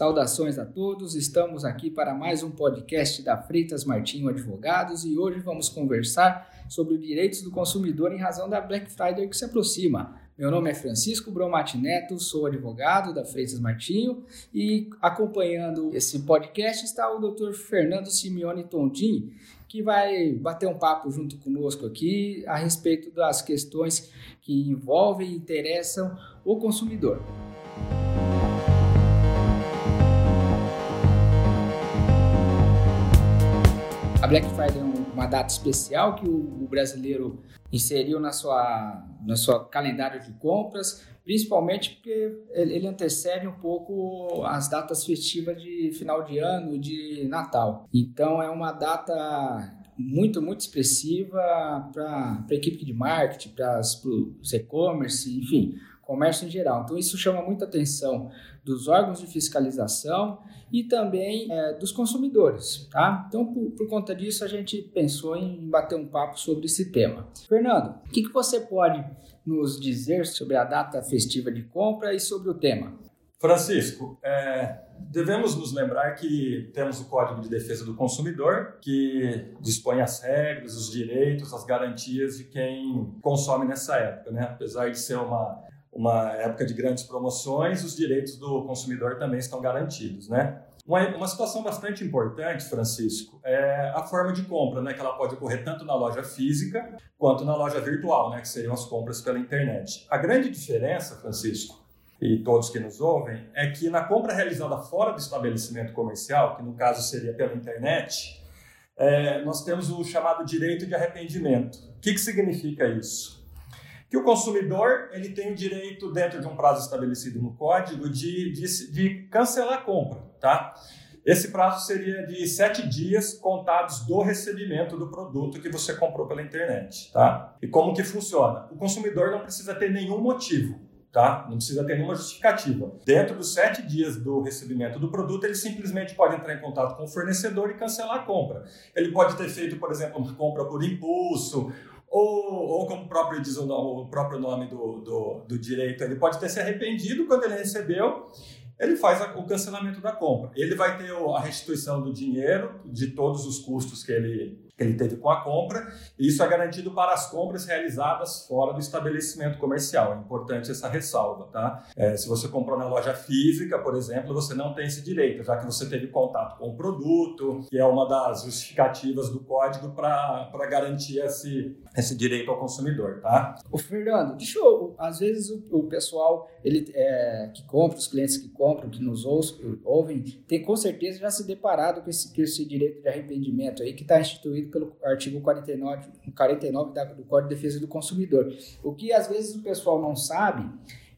Saudações a todos, estamos aqui para mais um podcast da Freitas Martinho Advogados e hoje vamos conversar sobre os direitos do consumidor em razão da Black Friday que se aproxima. Meu nome é Francisco Bromati Neto, sou advogado da Freitas Martinho e acompanhando esse podcast está o Dr. Fernando Simeone Tondim, que vai bater um papo junto conosco aqui a respeito das questões que envolvem e interessam o consumidor. Black Friday é uma data especial que o brasileiro inseriu na sua, na sua calendário de compras, principalmente porque ele antecede um pouco as datas festivas de final de ano, de Natal. Então é uma data muito, muito expressiva para a equipe de marketing, para os e-commerce, enfim, comércio em geral. Então isso chama muita atenção dos órgãos de fiscalização e também é, dos consumidores, tá? Então, por, por, conta disso, a gente pensou em bater um papo sobre esse tema. Fernando, o que, que você pode nos dizer sobre a data festiva de compra e sobre o tema? Francisco, é, devemos nos lembrar que temos o Código de Defesa do Consumidor, que dispõe as regras, os direitos, as garantias de quem consome nessa época, né? Apesar de ser uma uma época de grandes promoções, os direitos do consumidor também estão garantidos, né? Uma, uma situação bastante importante, Francisco, é a forma de compra, né? Que ela pode ocorrer tanto na loja física quanto na loja virtual, né? Que seriam as compras pela internet. A grande diferença, Francisco, e todos que nos ouvem, é que na compra realizada fora do estabelecimento comercial, que no caso seria pela internet, é, nós temos o chamado direito de arrependimento. O que, que significa isso? Que o consumidor ele tem o direito, dentro de um prazo estabelecido no código, de, de, de cancelar a compra. Tá? Esse prazo seria de sete dias contados do recebimento do produto que você comprou pela internet. Tá? E como que funciona? O consumidor não precisa ter nenhum motivo. Tá? Não precisa ter nenhuma justificativa. Dentro dos sete dias do recebimento do produto, ele simplesmente pode entrar em contato com o fornecedor e cancelar a compra. Ele pode ter feito, por exemplo, uma compra por impulso, ou, ou como o próprio diz o, o próprio nome do, do, do, direito, ele pode ter se arrependido quando ele recebeu, ele faz a, o cancelamento da compra. Ele vai ter a restituição do dinheiro, de todos os custos que ele, que ele teve com a compra, e isso é garantido para as compras realizadas fora do estabelecimento comercial. É importante essa ressalva, tá? É, se você comprou na loja física, por exemplo, você não tem esse direito, já que você teve contato com o produto, que é uma das justificativas do código para garantir esse, esse direito ao consumidor, tá? O Fernando, deixa eu, às vezes o, o pessoal ele, é, que compra, os clientes que compram, que nos ouvem, tem com certeza já se deparado com esse, com esse direito de arrependimento aí que está instituído pelo artigo 49, 49 da, do Código de Defesa do Consumidor. O que às vezes o pessoal não sabe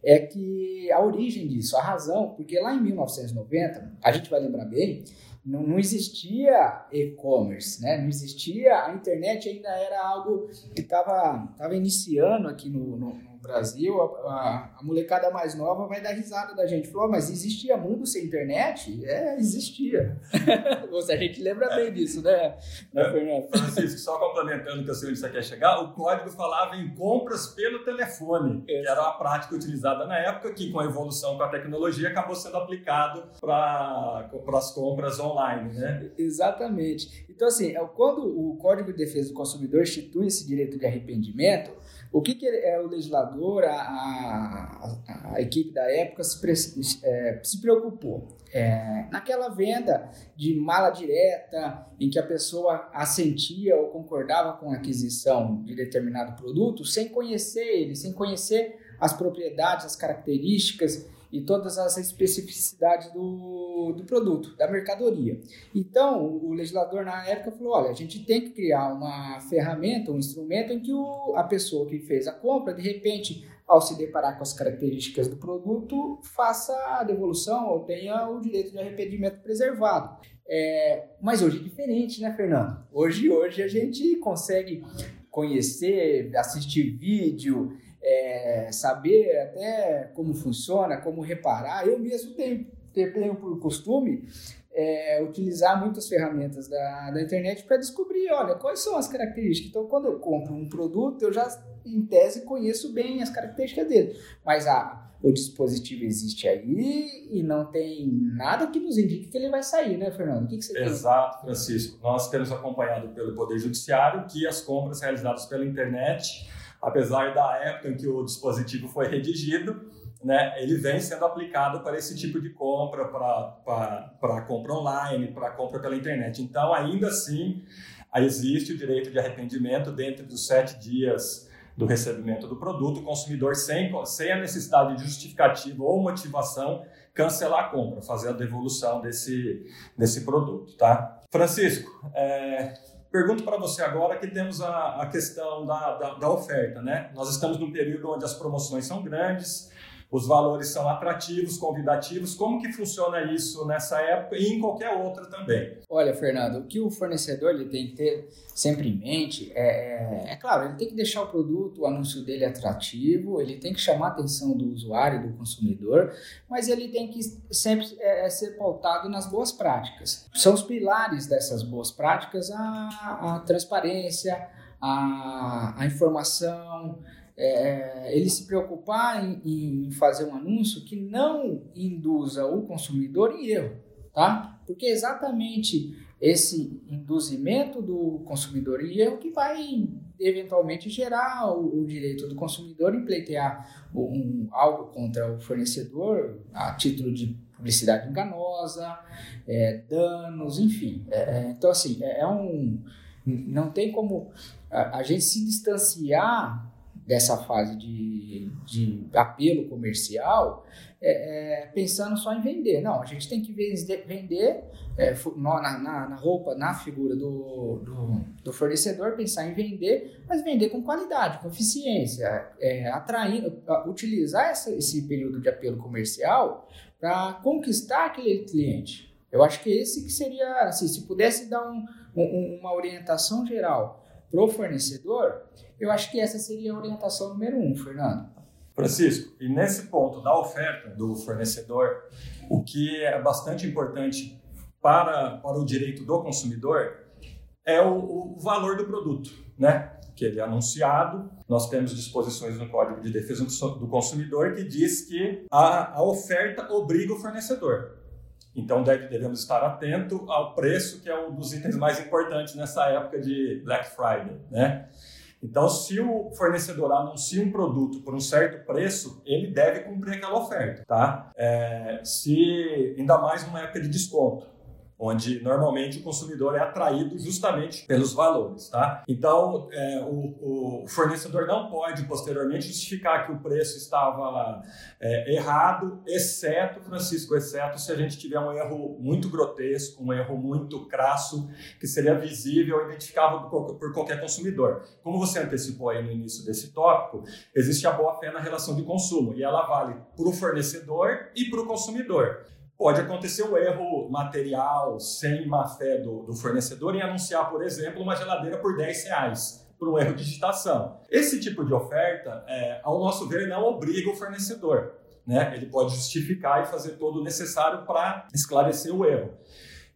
é que a origem disso, a razão, porque lá em 1990, a gente vai lembrar bem, não, não existia e-commerce, né? Não existia, a internet ainda era algo que estava tava iniciando aqui no, no Brasil, a, a, molecada mais nova vai dar risada da gente. Falou, mas existia mundo sem internet? É, existia. a gente lembra bem disso, né, né Fernando? Francisco, só complementando que eu sei onde você quer chegar, o código falava em compras pelo telefone, é. que era a prática utilizada na época, que com a evolução com a tecnologia acabou sendo aplicado para as compras online, né? Exatamente. Então, assim, é é o Código de Defesa do Consumidor institui esse direito de arrependimento, o que, que é o legislador, a, a, a equipe da época se, é, se preocupou? É, naquela venda de mala direta, em que a pessoa assentia ou concordava com a aquisição de determinado produto, sem conhecer ele, sem conhecer as propriedades, as características e todas as especificidades do, do produto, da mercadoria. Então, o legislador na época falou: olha, a gente tem que criar uma ferramenta, um instrumento em que o, a pessoa que fez a compra, de repente, ao se deparar com as características do produto, faça a devolução ou tenha o direito de arrependimento preservado. É, mas hoje é diferente, né, Fernando? Hoje, hoje a gente consegue conhecer, assistir vídeo, é, saber até como funciona, como reparar. Eu mesmo tenho, tenho por costume é, utilizar muitas ferramentas da, da internet para descobrir, olha, quais são as características. Então, quando eu compro um produto, eu já, em tese, conheço bem as características dele. Mas a, o dispositivo existe aí e não tem nada que nos indique que ele vai sair, né, Fernando? O que, que você Exato? Francisco. Nós temos acompanhado pelo Poder Judiciário que as compras realizadas pela internet, apesar da época em que o dispositivo foi redigido, né, ele vem sendo aplicado para esse tipo de compra, para compra online, para compra pela internet. Então, ainda assim, existe o direito de arrependimento dentro dos sete dias do recebimento do produto, o consumidor, sem, sem a necessidade de justificativa ou motivação, cancelar a compra, fazer a devolução desse, desse produto. Tá? Francisco, é, pergunto para você agora que temos a, a questão da, da, da oferta. Né? Nós estamos num período onde as promoções são grandes, os valores são atrativos, convidativos. Como que funciona isso nessa época e em qualquer outra também? Olha, Fernando, o que o fornecedor ele tem que ter sempre em mente é, é, é claro, ele tem que deixar o produto, o anúncio dele atrativo, ele tem que chamar a atenção do usuário, do consumidor, mas ele tem que sempre é, é ser pautado nas boas práticas. São os pilares dessas boas práticas a, a transparência, a, a informação, é, ele se preocupar em, em, fazer um anúncio que não induza o consumidor em erro, tá? Porque é exatamente esse induzimento do consumidor em erro que vai eventualmente gerar o, o direito do consumidor em pleitear um, algo contra o fornecedor a título de publicidade enganosa, é, danos, enfim. É, é então, assim, é, é, um. Não tem como a, a gente se distanciar dessa fase de, de apelo comercial é, é, pensando só em vender. Não, a gente tem que vender é, na, na, na, roupa, na figura do, do, do, fornecedor, pensar em vender, mas vender com qualidade, com eficiência, é, atraindo, utilizar essa, esse período de apelo comercial para conquistar aquele cliente. Eu acho que esse que seria, assim, se pudesse dar um, um, uma orientação geral para o fornecedor, eu acho que essa seria a orientação número um, Fernando. Francisco, e nesse ponto da oferta do fornecedor, o que é bastante importante para, para o direito do consumidor é o, o valor do produto, né? Que ele é anunciado. Nós temos disposições no Código de Defesa do Consumidor que diz que a, a oferta obriga o fornecedor. Então deve, devemos estar atento ao preço, que é um dos itens mais importantes nessa época de Black Friday, né? Então, se o fornecedor anuncia um produto por um certo preço, ele deve cumprir aquela oferta, tá? É, se ainda mais numa época de desconto onde normalmente o consumidor é atraído justamente pelos valores, tá? Então, é, o, o, fornecedor não pode posteriormente justificar que o preço estava é, errado, exceto, Francisco, exceto se a gente tiver um erro muito grotesco, um erro muito crasso, que seria visível identificável por qualquer consumidor. Como você antecipou aí no início desse tópico, existe a boa-fé na relação de consumo e ela vale para o fornecedor e para o consumidor. Pode acontecer um erro material sem má fé do, do fornecedor em anunciar, por exemplo, uma geladeira por 10 reais por um erro de digitação. Esse tipo de oferta, é, ao nosso ver, não obriga o fornecedor. Né? Ele pode justificar e fazer todo o necessário para esclarecer o erro.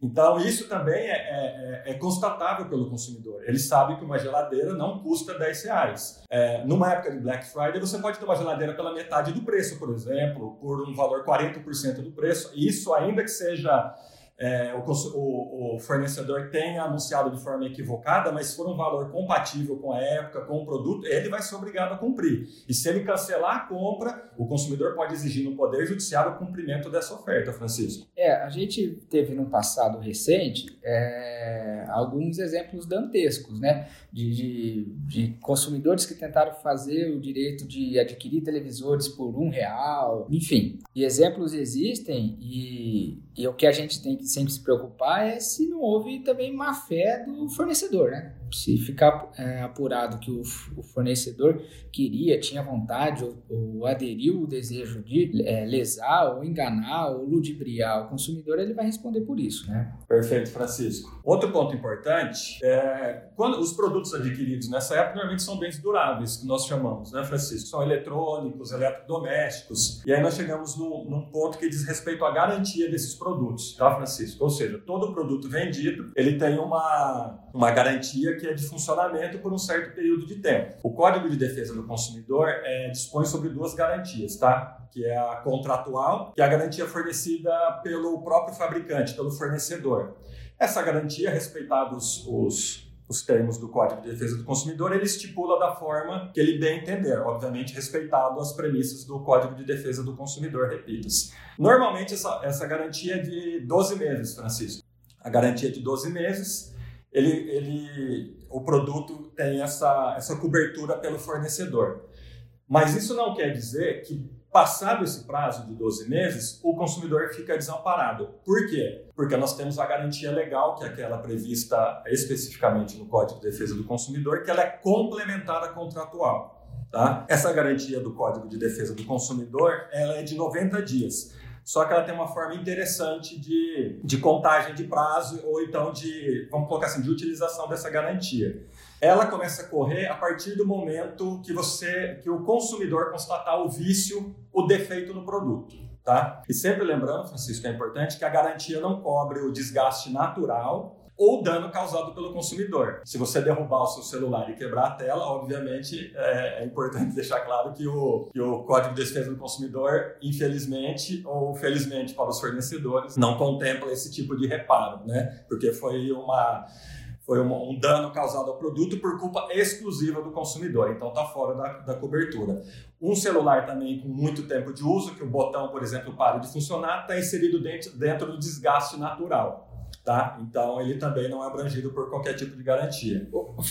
Então, isso também é, é, é, é, constatável pelo consumidor. Ele sabe que uma geladeira não custa 10 reais. É, numa época de Black Friday, você pode ter uma geladeira pela metade do preço, por exemplo, por um valor 40% do preço. Isso, ainda que seja é, o, o, o, fornecedor tenha anunciado de forma equivocada, mas se for um valor compatível com a época, com o produto, ele vai ser obrigado a cumprir. E se ele cancelar a compra, o consumidor pode exigir no Poder Judiciário o cumprimento dessa oferta, Francisco. É, a gente teve no passado recente é, alguns exemplos dantescos, né? De, de, de, consumidores que tentaram fazer o direito de adquirir televisores por um real, enfim. E exemplos existem e, e o que a gente tem que sempre se preocupar é se não houve também má fé do fornecedor, né? Se ficar é, apurado que o, o, fornecedor queria, tinha vontade ou, ou aderiu o desejo de é, lesar ou enganar ou ludibriar o consumidor, ele vai responder por isso, né? Perfeito, Francisco. Outro ponto importante é quando os produtos adquiridos nessa época normalmente são bens duráveis, que nós chamamos, né, Francisco? São eletrônicos, eletrodomésticos. E aí nós chegamos num, num ponto que diz respeito à garantia desses produtos, tá, Francisco? Ou seja, todo produto vendido ele tem uma, uma garantia que é de funcionamento por um certo período de tempo. O Código de Defesa do Consumidor é, dispõe sobre duas garantias, tá? Que é a contratual, que é a garantia fornecida pelo próprio fabricante, pelo fornecedor. Essa garantia, respeitados os os termos do Código de Defesa do Consumidor, ele estipula da forma que ele bem entender, obviamente respeitado as premissas do Código de Defesa do Consumidor, repita-se. Normalmente essa, essa garantia é de 12 meses, Francisco. A garantia é de 12 meses, ele, ele, o produto tem essa, essa cobertura pelo fornecedor. Mas isso não quer dizer que Passado esse prazo de 12 meses, o consumidor fica desamparado. Por quê? Porque nós temos a garantia legal, que é aquela prevista especificamente no Código de Defesa do Consumidor, que ela é complementar à contratual. Tá? Essa garantia do Código de Defesa do Consumidor ela é de 90 dias. Só que ela tem uma forma interessante de, de contagem de prazo ou então de, vamos colocar assim, de utilização dessa garantia ela começa a correr a partir do momento que você, que o consumidor constatar o vício, o defeito no produto. Tá? E sempre lembrando, Francisco, é importante que a garantia não cobre o desgaste natural ou dano causado pelo consumidor. Se você derrubar o seu celular e quebrar a tela, obviamente é, é importante deixar claro que o, que o Código de Defesa do Consumidor, infelizmente ou felizmente para os fornecedores, não contempla esse tipo de reparo, né? Porque foi uma foi um, um, dano causado ao produto por culpa exclusiva do consumidor, então está fora da, da, cobertura. Um celular também com muito tempo de uso, que o botão, por exemplo, para de funcionar, está inserido dentro, dentro do desgaste natural. Tá? Então ele também não é abrangido por qualquer tipo de garantia.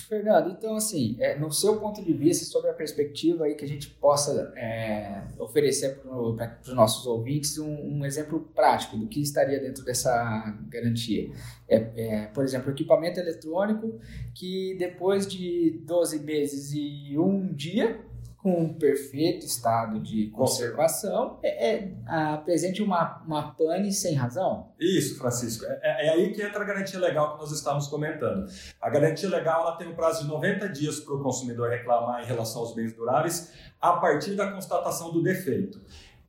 Fernando, então assim, é, no seu ponto de vista, sobre a perspectiva aí que a gente possa é, oferecer para os nossos ouvintes um, um, exemplo prático do que estaria dentro dessa garantia. É, é, por exemplo, equipamento eletrônico que depois de 12 meses e um dia com um perfeito estado de conservação, é, é, apresente uma, uma pane sem razão? Isso, Francisco. É, é, é, aí que entra a garantia legal que nós estamos comentando. A garantia legal ela tem um prazo de 90 dias para o consumidor reclamar em relação aos bens duráveis a partir da constatação do defeito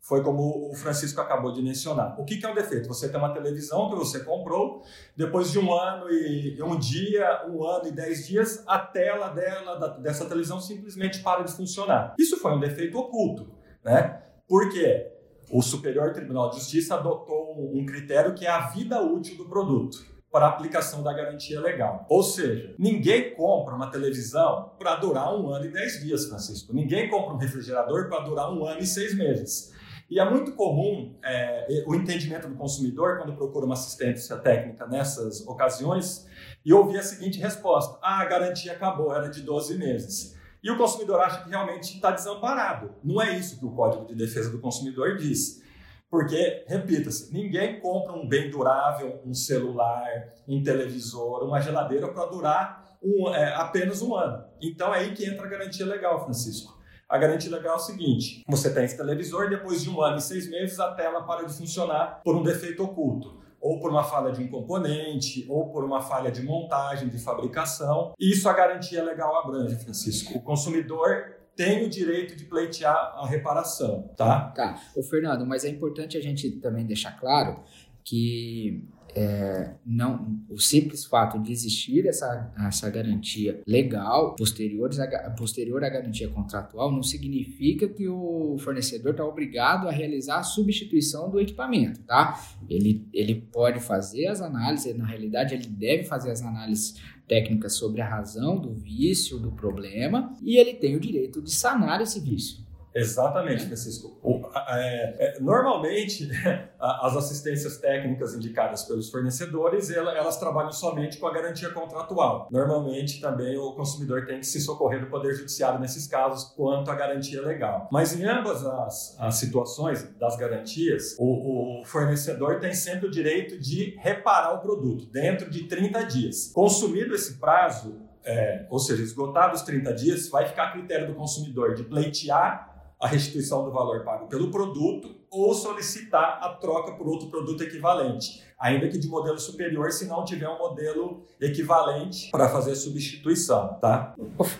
foi como o Francisco acabou de mencionar. O que, é um defeito? Você tem uma televisão que você comprou, depois de um ano e um dia, um ano e dez dias, a tela dela, dessa televisão simplesmente para de funcionar. Isso foi um defeito oculto, né? Por quê? O Superior Tribunal de Justiça adotou um critério que é a vida útil do produto para aplicação da garantia legal. Ou seja, ninguém compra uma televisão para durar um ano e dez dias, Francisco. Ninguém compra um refrigerador para durar um ano e seis meses. E é muito comum é, o entendimento do consumidor quando procura uma assistência técnica nessas ocasiões e ouvir a seguinte resposta: ah, a garantia acabou, era de 12 meses. E o consumidor acha que realmente está desamparado. Não é isso que o Código de Defesa do Consumidor diz. Porque, repita-se, ninguém compra um bem durável, um celular, um televisor, uma geladeira para durar um, é, apenas um ano. Então é aí que entra a garantia legal, Francisco. A garantia legal é o seguinte: você tem esse televisor, depois de um ano e seis meses, a tela para de funcionar por um defeito oculto ou por uma falha de um componente, ou por uma falha de montagem, de fabricação. E isso a garantia legal abrange, Francisco. O consumidor tem o direito de pleitear a reparação, tá? Tá. Ô, Fernando, mas é importante a gente também deixar claro que é, não, o simples fato de existir essa, essa garantia legal posterior, a, posterior à garantia contratual não significa que o fornecedor está obrigado a realizar a substituição do equipamento, tá? Ele, ele pode fazer as análises, na realidade ele deve fazer as análises técnicas sobre a razão do vício, do problema, e ele tem o direito de sanar esse vício. Exatamente, Francisco. O, é, é, normalmente, as assistências técnicas indicadas pelos fornecedores, elas trabalham somente com a garantia contratual. Normalmente, também o consumidor tem que se socorrer do Poder Judiciário nesses casos quanto à garantia legal. Mas em ambas as, as situações das garantias, o, o fornecedor tem sempre o direito de reparar o produto dentro de 30 dias. Consumido esse prazo, é, ou seja, esgotados 30 dias, vai ficar a critério do consumidor de pleitear a restituição do valor pago pelo produto ou solicitar a troca por outro produto equivalente, ainda que de modelo superior, se não tiver um modelo equivalente para fazer substituição, tá?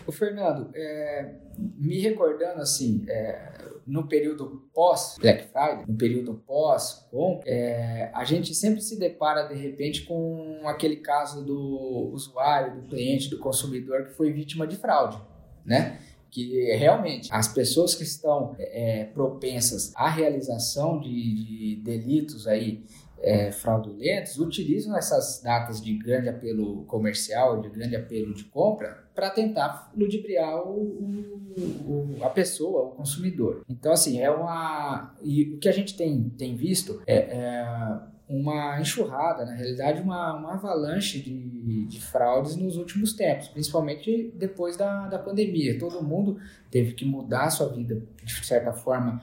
O, Fernando, é, me recordando assim, é, no período pós Black Friday, no período pós com, é, a gente sempre se depara de repente com aquele caso do usuário, do cliente, do consumidor que foi vítima de fraude, né? Que realmente as pessoas que estão é, propensas à realização de, de delitos aí é, fraudulentos utilizam essas datas de grande apelo comercial, de grande apelo de compra, para tentar ludibriar o, o, o, a pessoa, o consumidor. Então, assim, é uma. E o que a gente tem, tem visto é, é uma enxurrada, na realidade, uma, uma avalanche de, de fraudes nos últimos tempos, principalmente depois da, da pandemia. Todo mundo teve que mudar a sua vida, de certa forma,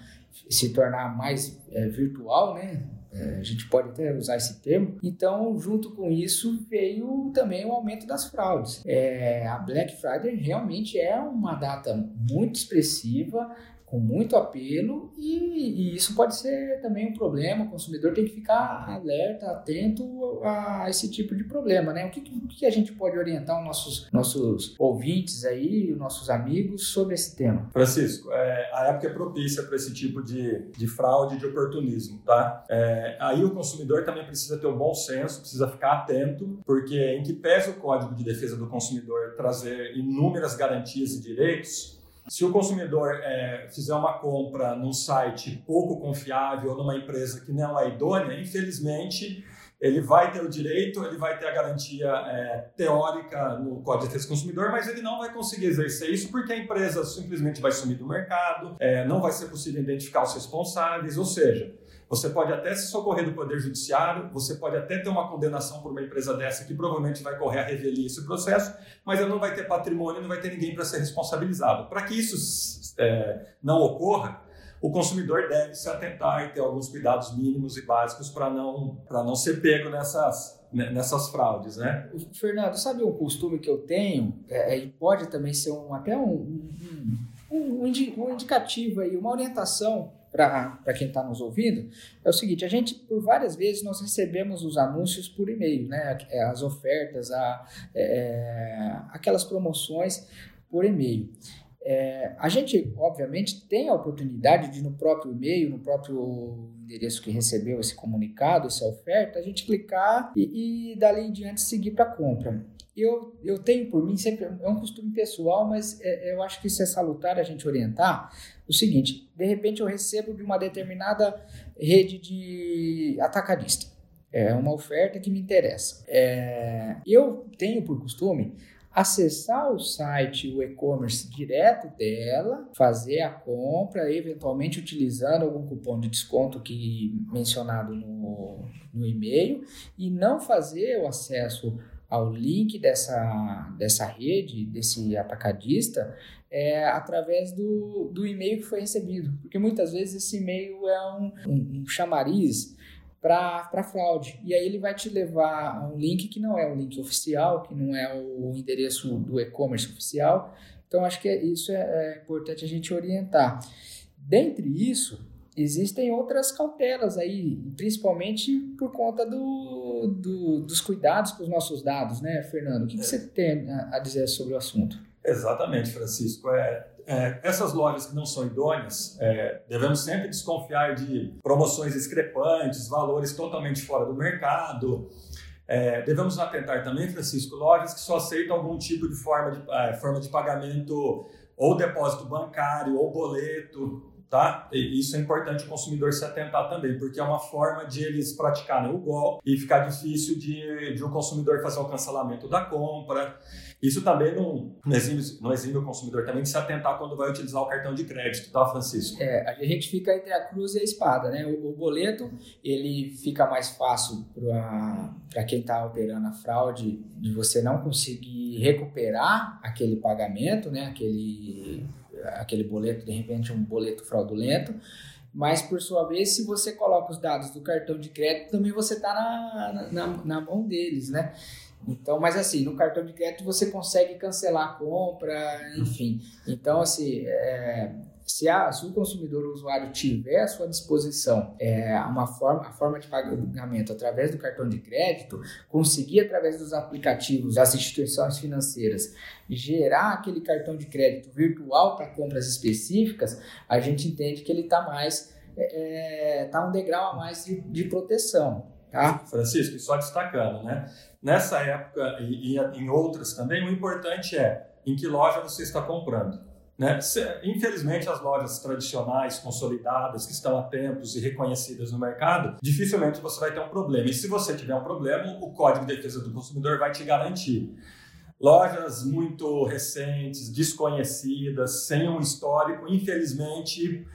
se tornar mais é, virtual, né? É, a gente pode até usar esse termo. Então, junto com isso, veio também o aumento das fraudes. É, a Black Friday realmente é uma data muito expressiva, com muito apelo e, e, isso pode ser também um problema. O consumidor tem que ficar alerta, atento a esse tipo de problema, né? O que, o que a gente pode orientar os nossos, nossos ouvintes aí, os nossos amigos sobre esse tema? Francisco, é, a época é propícia para esse tipo de, de fraude, de oportunismo, tá? É, aí o consumidor também precisa ter um bom senso, precisa ficar atento, porque em que pese o Código de Defesa do Consumidor trazer inúmeras garantias e direitos, se o consumidor é, fizer uma compra num site pouco confiável ou numa empresa que não é idônea, infelizmente ele vai ter o direito, ele vai ter a garantia é, teórica no Código de Defesa do Consumidor, mas ele não vai conseguir exercer isso porque a empresa simplesmente vai sumir do mercado, é, não vai ser possível identificar os responsáveis, ou seja, você pode até se socorrer do Poder Judiciário, você pode até ter uma condenação por uma empresa dessa que provavelmente vai correr a revelia esse processo, mas ela não vai ter patrimônio, não vai ter ninguém para ser responsabilizado. Para que isso é, não ocorra, o consumidor deve se atentar e ter alguns cuidados mínimos e básicos para não, não ser pego nessas, né, nessas fraudes, né? Fernando, sabe um costume que eu tenho, é, e pode também ser um, até um, um, um, um indicativo aí, uma orientação para quem está nos ouvindo, é o seguinte: a gente, por várias vezes, nós recebemos os anúncios por e-mail, né? É, as ofertas, a, é, aquelas promoções por e-mail. É, a gente, obviamente, tem a oportunidade de, no próprio e-mail, no próprio endereço que recebeu esse comunicado, essa oferta, a gente clicar e, e dali em diante seguir para a compra eu, eu tenho por mim, sempre é um costume pessoal, mas é, eu acho que isso é salutar a gente orientar. O seguinte: de repente eu recebo de uma determinada rede de atacadista. É uma oferta que me interessa. É, eu tenho por costume acessar o site, o e-commerce direto dela, fazer a compra, eventualmente utilizando algum cupom de desconto que mencionado no, no e-mail e não fazer o acesso ao link dessa, dessa rede, desse atacadista, é, através do, do e-mail que foi recebido. Porque muitas vezes esse e-mail é um, um, um chamariz para fraude. E aí ele vai te levar a um link que não é o link oficial, que não é o endereço do e-commerce oficial. Então acho que isso é, é importante a gente orientar. Dentre isso, existem outras cautelas aí, principalmente por conta do, do, dos cuidados com os nossos dados, né, Fernando? O que, que você tem a, dizer sobre o assunto? Exatamente, Francisco. É, é, essas lojas que não são idôneas, é, devemos sempre desconfiar de promoções discrepantes, valores totalmente fora do mercado. É, devemos atentar também, Francisco, lojas que só aceitam algum tipo de forma de, é, forma de pagamento ou depósito bancário ou boleto tá? E isso é importante o consumidor se atentar também, porque é uma forma de eles praticarem o golpe e ficar difícil de, de o consumidor fazer o cancelamento da compra. Isso também não, não, exime, não exime o consumidor também de se atentar quando vai utilizar o cartão de crédito, tá, Francisco? É, a gente fica entre a cruz e a espada, né? O, o boleto, ele fica mais fácil para quem está operando a fraude de você não conseguir recuperar aquele pagamento, né? Aquele aquele boleto, de repente um boleto fraudulento, mas por sua vez, se você coloca os dados do cartão de crédito, também você está na, na, na, mão deles, né? Então, mas assim, no cartão de crédito você consegue cancelar a compra, enfim. Então, assim, é, se, a, se o consumidor, o usuário, tiver à sua disposição é, uma forma, a forma de pagamento através do cartão de crédito, conseguir, através dos aplicativos das instituições financeiras, gerar aquele cartão de crédito virtual para compras específicas, a gente entende que ele está mais. Está é, é um degrau a mais de, de proteção. Tá? Francisco, só destacando, né? Nessa época e, e em outras também, o importante é em que loja você está comprando. Né? Infelizmente, as lojas tradicionais, consolidadas, que estão há tempos e reconhecidas no mercado, dificilmente você vai ter um problema. E se você tiver um problema, o Código de Defesa do Consumidor vai te garantir. Lojas muito recentes, desconhecidas, sem um histórico, infelizmente,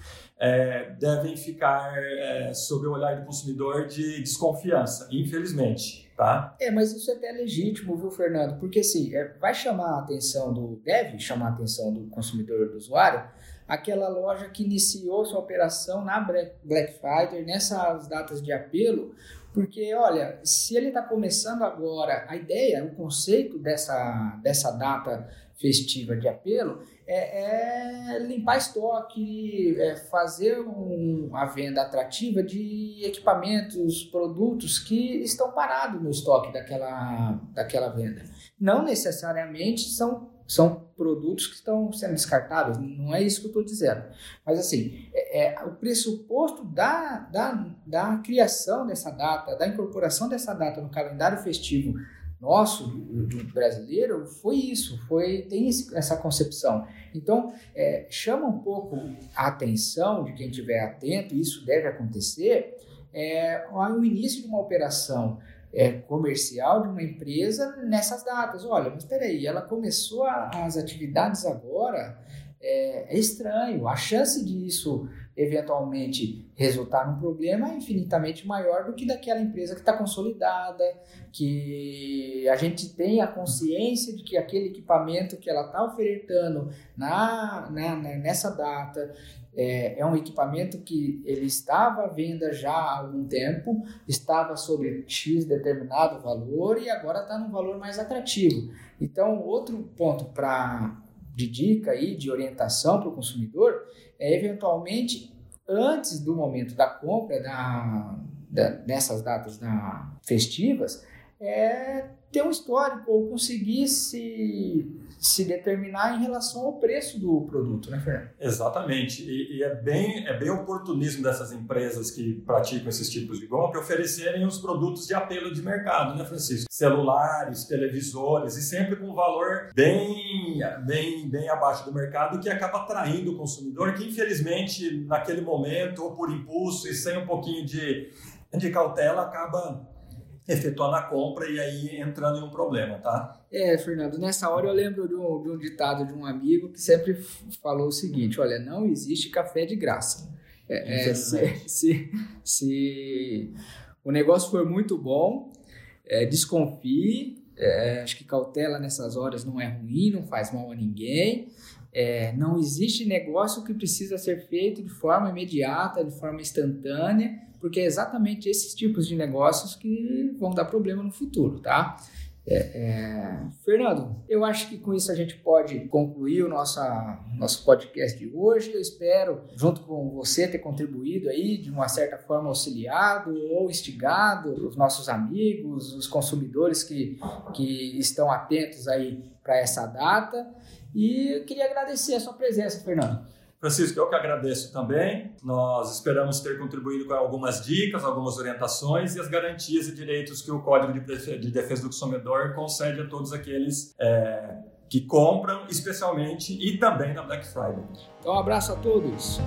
é, devem ficar é, sob o olhar do consumidor de desconfiança, infelizmente. Tá? É, mas isso é até legítimo, viu, Fernando? Porque assim, é, vai chamar a atenção do. deve chamar a atenção do consumidor, do usuário, aquela loja que iniciou sua operação na Black Friday, nessas datas de apelo, porque, olha, se ele está começando agora, a ideia, o conceito dessa, dessa data festiva de apelo é, é limpar estoque, é fazer um, a venda atrativa de equipamentos, produtos que estão parados no estoque daquela, daquela venda. Não necessariamente são, são produtos que estão sendo descartáveis, não é isso que eu estou dizendo. Mas assim, é, é, o pressuposto da, da, da criação dessa data, da incorporação dessa data no calendário festivo nosso, do, brasileiro, foi isso, foi tem esse, essa concepção. Então, é, chama um pouco a atenção de quem estiver atento, isso deve acontecer, é, ao início de uma operação é, comercial de uma empresa nessas datas. Olha, mas espera aí, ela começou a, as atividades agora, é, é estranho. A chance disso eventualmente resultar num problema infinitamente maior do que daquela empresa que está consolidada, que a gente tem a consciência de que aquele equipamento que ela está ofertando na, na, nessa data é, é, um equipamento que ele estava à venda já há algum tempo, estava sobre X determinado valor e agora está num valor mais atrativo. Então, outro ponto para de dica aí, de orientação para o consumidor, é eventualmente antes do momento da compra da, da, nessas datas da, festivas, é ter um histórico ou conseguir se, se determinar em relação ao preço do produto, né, Fernando? Exatamente. E, e, é, bem, é bem oportunismo dessas empresas que praticam esses tipos de compra oferecerem os produtos de apelo de mercado, né, Francisco? Celulares, televisores, e sempre com valor bem, bem, bem abaixo do mercado, que acaba atraindo o consumidor, que infelizmente, naquele momento, ou por impulso e sem um pouquinho de, de cautela, acaba efetuando a compra e aí entrando em um problema, tá? É, Fernando, nessa hora eu lembro de um, de um ditado de um amigo que sempre falou o seguinte: olha, não existe café de graça. É, é, se, se, se, o negócio for muito bom, é, desconfie. É, acho que cautela nessas horas não é ruim, não faz mal a ninguém. É, não existe negócio que precisa ser feito de forma imediata, de forma instantânea porque é exatamente esses tipos de negócios que vão dar problema no futuro, tá? É, é... Fernando, eu acho que com isso a gente pode concluir o nosso, nosso podcast de hoje. Eu espero, junto com você, ter contribuído aí, de uma certa forma, auxiliado ou instigado os nossos amigos, os consumidores que, que estão atentos aí para essa data. E eu queria agradecer a sua presença, Fernando. Francisco, eu que agradeço também. Nós esperamos ter contribuído com algumas dicas, algumas orientações e as garantias e direitos que o Código de Defesa do Consumidor concede a todos aqueles é, que compram, especialmente e também na Black Friday. Então, um abraço a todos.